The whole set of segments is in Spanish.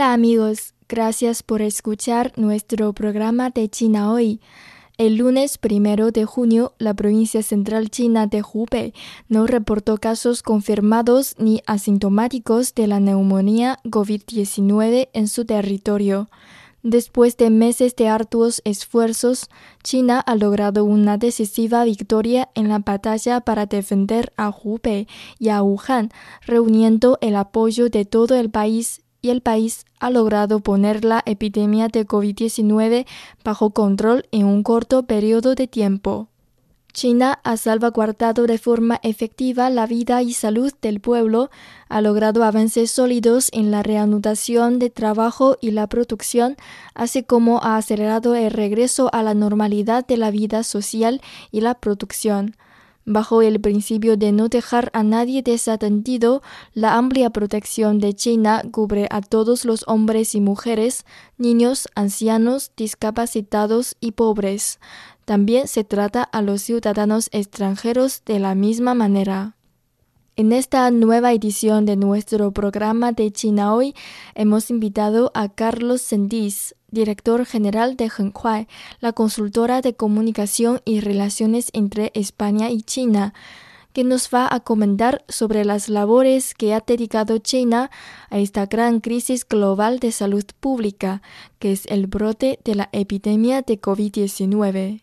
Hola amigos, gracias por escuchar nuestro programa de China hoy. El lunes primero de junio, la provincia central china de Hubei no reportó casos confirmados ni asintomáticos de la neumonía COVID-19 en su territorio. Después de meses de arduos esfuerzos, China ha logrado una decisiva victoria en la batalla para defender a Hubei y a Wuhan, reuniendo el apoyo de todo el país y el país ha logrado poner la epidemia de COVID-19 bajo control en un corto periodo de tiempo. China ha salvaguardado de forma efectiva la vida y salud del pueblo, ha logrado avances sólidos en la reanudación de trabajo y la producción, así como ha acelerado el regreso a la normalidad de la vida social y la producción. Bajo el principio de no dejar a nadie desatendido, la amplia protección de China cubre a todos los hombres y mujeres, niños, ancianos, discapacitados y pobres. También se trata a los ciudadanos extranjeros de la misma manera. En esta nueva edición de nuestro programa de China Hoy hemos invitado a Carlos Sendis, director general de Henkuai, la consultora de comunicación y relaciones entre España y China, que nos va a comentar sobre las labores que ha dedicado China a esta gran crisis global de salud pública, que es el brote de la epidemia de COVID-19.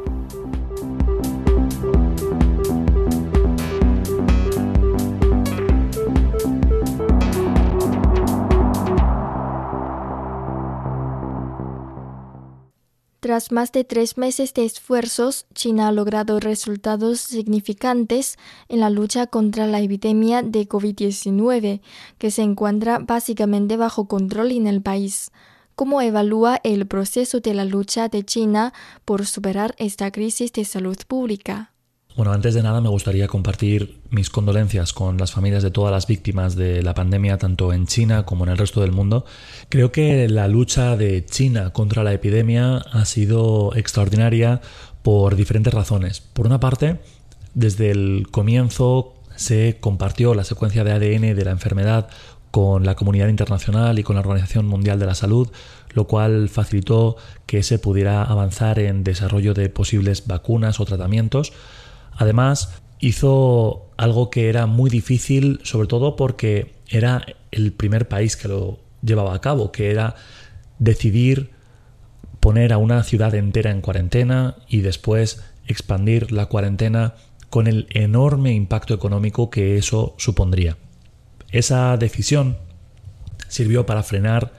Tras más de tres meses de esfuerzos, China ha logrado resultados significantes en la lucha contra la epidemia de COVID-19, que se encuentra básicamente bajo control en el país. ¿Cómo evalúa el proceso de la lucha de China por superar esta crisis de salud pública? Bueno, antes de nada me gustaría compartir mis condolencias con las familias de todas las víctimas de la pandemia, tanto en China como en el resto del mundo. Creo que la lucha de China contra la epidemia ha sido extraordinaria por diferentes razones. Por una parte, desde el comienzo se compartió la secuencia de ADN de la enfermedad con la comunidad internacional y con la Organización Mundial de la Salud, lo cual facilitó que se pudiera avanzar en desarrollo de posibles vacunas o tratamientos. Además, hizo algo que era muy difícil, sobre todo porque era el primer país que lo llevaba a cabo, que era decidir poner a una ciudad entera en cuarentena y después expandir la cuarentena con el enorme impacto económico que eso supondría. Esa decisión sirvió para frenar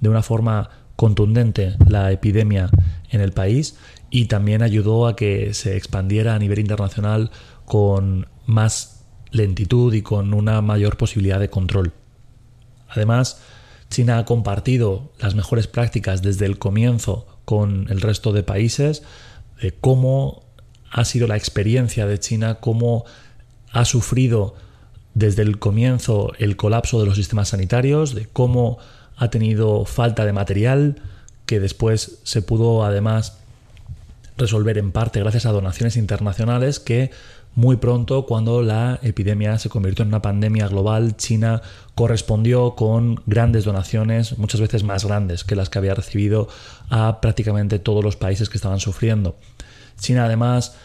de una forma contundente la epidemia en el país y también ayudó a que se expandiera a nivel internacional con más lentitud y con una mayor posibilidad de control. Además, China ha compartido las mejores prácticas desde el comienzo con el resto de países de cómo ha sido la experiencia de China, cómo ha sufrido desde el comienzo el colapso de los sistemas sanitarios, de cómo ha tenido falta de material, que después se pudo además resolver en parte gracias a donaciones internacionales que muy pronto, cuando la epidemia se convirtió en una pandemia global, China correspondió con grandes donaciones, muchas veces más grandes que las que había recibido a prácticamente todos los países que estaban sufriendo. China además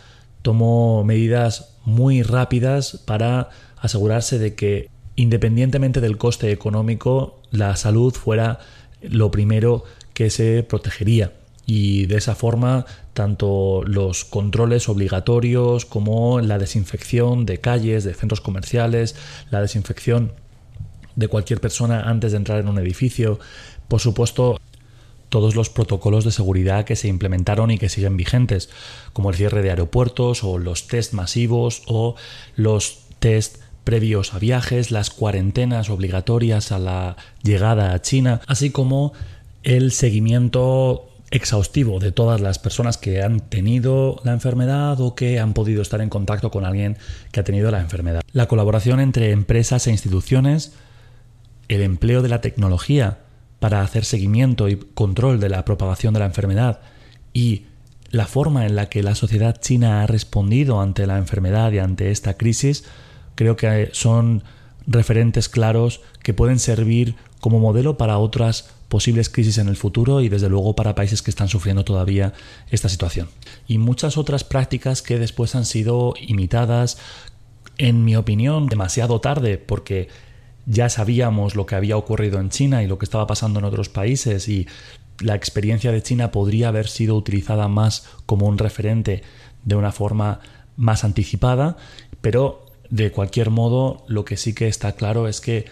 tomó medidas muy rápidas para asegurarse de que independientemente del coste económico, la salud fuera lo primero que se protegería. Y de esa forma, tanto los controles obligatorios como la desinfección de calles, de centros comerciales, la desinfección de cualquier persona antes de entrar en un edificio, por supuesto, todos los protocolos de seguridad que se implementaron y que siguen vigentes, como el cierre de aeropuertos o los test masivos o los test previos a viajes, las cuarentenas obligatorias a la llegada a China, así como el seguimiento exhaustivo de todas las personas que han tenido la enfermedad o que han podido estar en contacto con alguien que ha tenido la enfermedad. La colaboración entre empresas e instituciones, el empleo de la tecnología para hacer seguimiento y control de la propagación de la enfermedad y la forma en la que la sociedad china ha respondido ante la enfermedad y ante esta crisis creo que son referentes claros que pueden servir como modelo para otras posibles crisis en el futuro y desde luego para países que están sufriendo todavía esta situación. Y muchas otras prácticas que después han sido imitadas, en mi opinión, demasiado tarde porque ya sabíamos lo que había ocurrido en China y lo que estaba pasando en otros países y la experiencia de China podría haber sido utilizada más como un referente de una forma más anticipada, pero de cualquier modo, lo que sí que está claro es que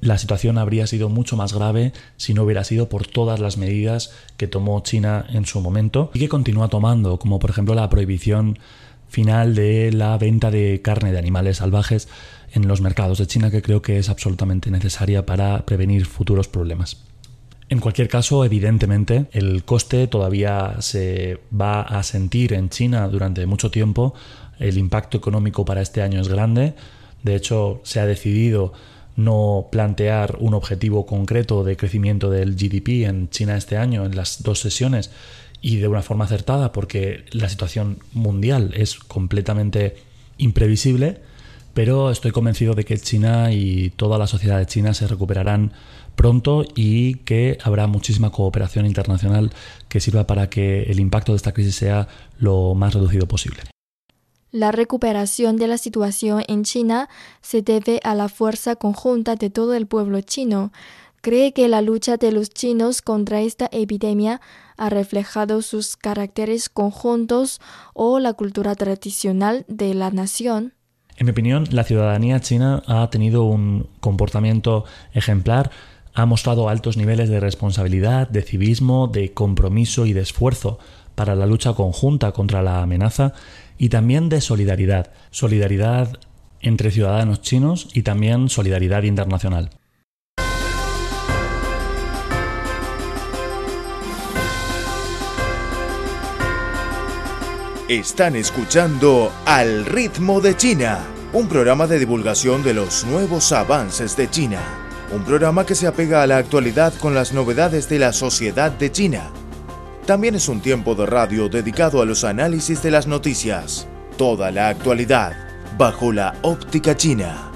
la situación habría sido mucho más grave si no hubiera sido por todas las medidas que tomó China en su momento y que continúa tomando, como por ejemplo la prohibición final de la venta de carne de animales salvajes en los mercados de China, que creo que es absolutamente necesaria para prevenir futuros problemas. En cualquier caso, evidentemente, el coste todavía se va a sentir en China durante mucho tiempo el impacto económico para este año es grande. De hecho, se ha decidido no plantear un objetivo concreto de crecimiento del GDP en China este año, en las dos sesiones, y de una forma acertada, porque la situación mundial es completamente imprevisible, pero estoy convencido de que China y toda la sociedad de China se recuperarán pronto y que habrá muchísima cooperación internacional que sirva para que el impacto de esta crisis sea lo más reducido posible. La recuperación de la situación en China se debe a la fuerza conjunta de todo el pueblo chino. Cree que la lucha de los chinos contra esta epidemia ha reflejado sus caracteres conjuntos o la cultura tradicional de la nación. En mi opinión, la ciudadanía china ha tenido un comportamiento ejemplar, ha mostrado altos niveles de responsabilidad, de civismo, de compromiso y de esfuerzo para la lucha conjunta contra la amenaza y también de solidaridad, solidaridad entre ciudadanos chinos y también solidaridad internacional. Están escuchando Al ritmo de China, un programa de divulgación de los nuevos avances de China, un programa que se apega a la actualidad con las novedades de la sociedad de China también es un tiempo de radio dedicado a los análisis de las noticias. Toda la actualidad bajo la óptica china.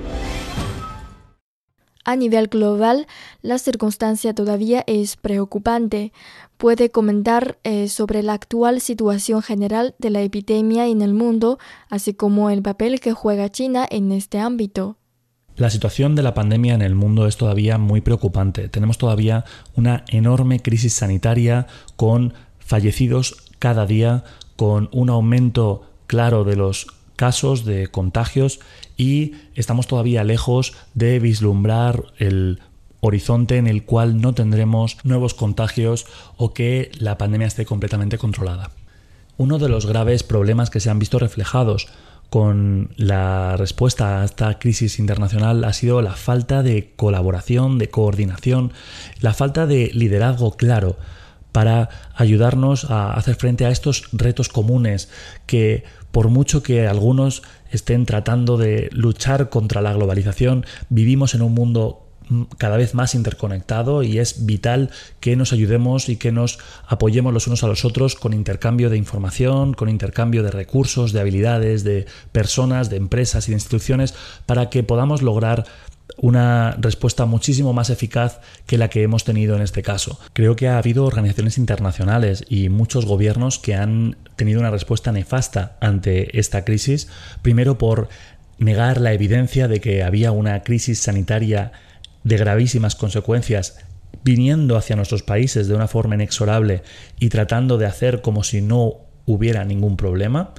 A nivel global, la circunstancia todavía es preocupante. Puede comentar eh, sobre la actual situación general de la epidemia en el mundo, así como el papel que juega China en este ámbito. La situación de la pandemia en el mundo es todavía muy preocupante. Tenemos todavía una enorme crisis sanitaria con fallecidos cada día, con un aumento claro de los casos de contagios y estamos todavía lejos de vislumbrar el horizonte en el cual no tendremos nuevos contagios o que la pandemia esté completamente controlada. Uno de los graves problemas que se han visto reflejados con la respuesta a esta crisis internacional ha sido la falta de colaboración, de coordinación, la falta de liderazgo claro para ayudarnos a hacer frente a estos retos comunes que por mucho que algunos estén tratando de luchar contra la globalización, vivimos en un mundo cada vez más interconectado y es vital que nos ayudemos y que nos apoyemos los unos a los otros con intercambio de información, con intercambio de recursos, de habilidades, de personas, de empresas y de instituciones para que podamos lograr una respuesta muchísimo más eficaz que la que hemos tenido en este caso. Creo que ha habido organizaciones internacionales y muchos gobiernos que han tenido una respuesta nefasta ante esta crisis, primero por negar la evidencia de que había una crisis sanitaria de gravísimas consecuencias viniendo hacia nuestros países de una forma inexorable y tratando de hacer como si no hubiera ningún problema.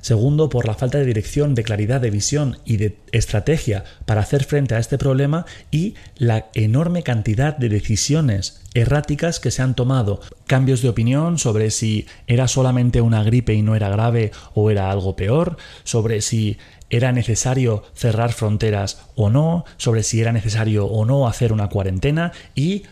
Segundo, por la falta de dirección, de claridad de visión y de estrategia para hacer frente a este problema y la enorme cantidad de decisiones erráticas que se han tomado. Cambios de opinión sobre si era solamente una gripe y no era grave o era algo peor, sobre si era necesario cerrar fronteras o no, sobre si era necesario o no hacer una cuarentena y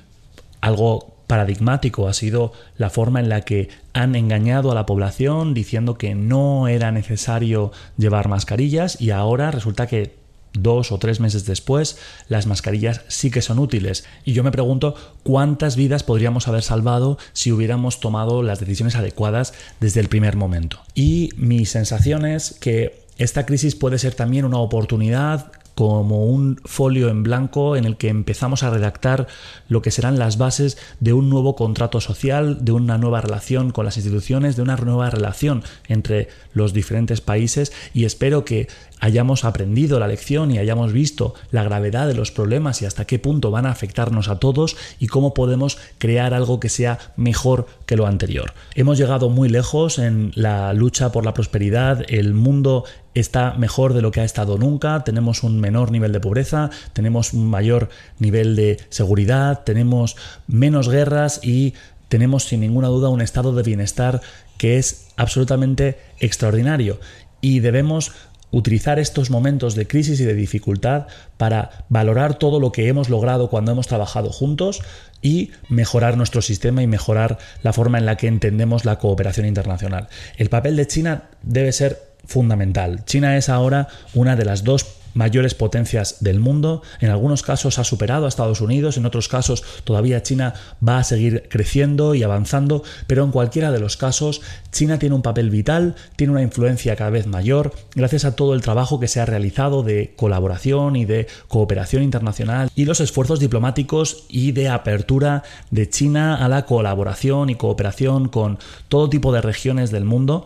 algo paradigmático ha sido la forma en la que han engañado a la población diciendo que no era necesario llevar mascarillas y ahora resulta que dos o tres meses después las mascarillas sí que son útiles y yo me pregunto cuántas vidas podríamos haber salvado si hubiéramos tomado las decisiones adecuadas desde el primer momento. Y mi sensación es que esta crisis puede ser también una oportunidad como un folio en blanco en el que empezamos a redactar lo que serán las bases de un nuevo contrato social, de una nueva relación con las instituciones, de una nueva relación entre los diferentes países. Y espero que hayamos aprendido la lección y hayamos visto la gravedad de los problemas y hasta qué punto van a afectarnos a todos y cómo podemos crear algo que sea mejor que lo anterior. Hemos llegado muy lejos en la lucha por la prosperidad, el mundo está mejor de lo que ha estado nunca, tenemos un menor nivel de pobreza, tenemos un mayor nivel de seguridad, tenemos menos guerras y tenemos sin ninguna duda un estado de bienestar que es absolutamente extraordinario. Y debemos utilizar estos momentos de crisis y de dificultad para valorar todo lo que hemos logrado cuando hemos trabajado juntos y mejorar nuestro sistema y mejorar la forma en la que entendemos la cooperación internacional. El papel de China debe ser fundamental. China es ahora una de las dos mayores potencias del mundo. En algunos casos ha superado a Estados Unidos, en otros casos todavía China va a seguir creciendo y avanzando, pero en cualquiera de los casos China tiene un papel vital, tiene una influencia cada vez mayor, gracias a todo el trabajo que se ha realizado de colaboración y de cooperación internacional y los esfuerzos diplomáticos y de apertura de China a la colaboración y cooperación con todo tipo de regiones del mundo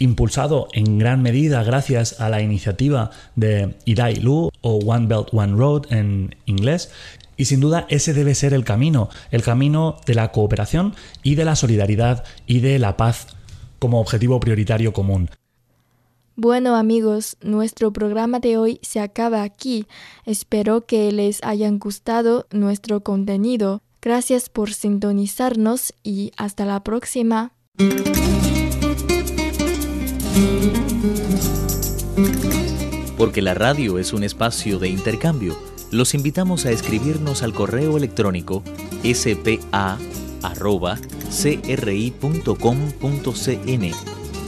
impulsado en gran medida gracias a la iniciativa de Idai Lu o One Belt One Road en inglés. Y sin duda ese debe ser el camino, el camino de la cooperación y de la solidaridad y de la paz como objetivo prioritario común. Bueno amigos, nuestro programa de hoy se acaba aquí. Espero que les hayan gustado nuestro contenido. Gracias por sintonizarnos y hasta la próxima. Porque la radio es un espacio de intercambio los invitamos a escribirnos al correo electrónico spa.cri.com.cn.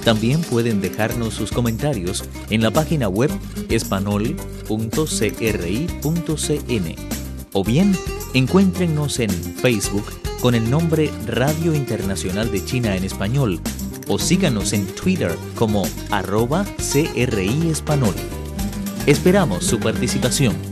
También pueden dejarnos sus comentarios en la página web espanol.cri.cn o bien encuéntrennos en Facebook con el nombre Radio Internacional de China en Español o síganos en Twitter como arroba CRI Español. Esperamos su participación.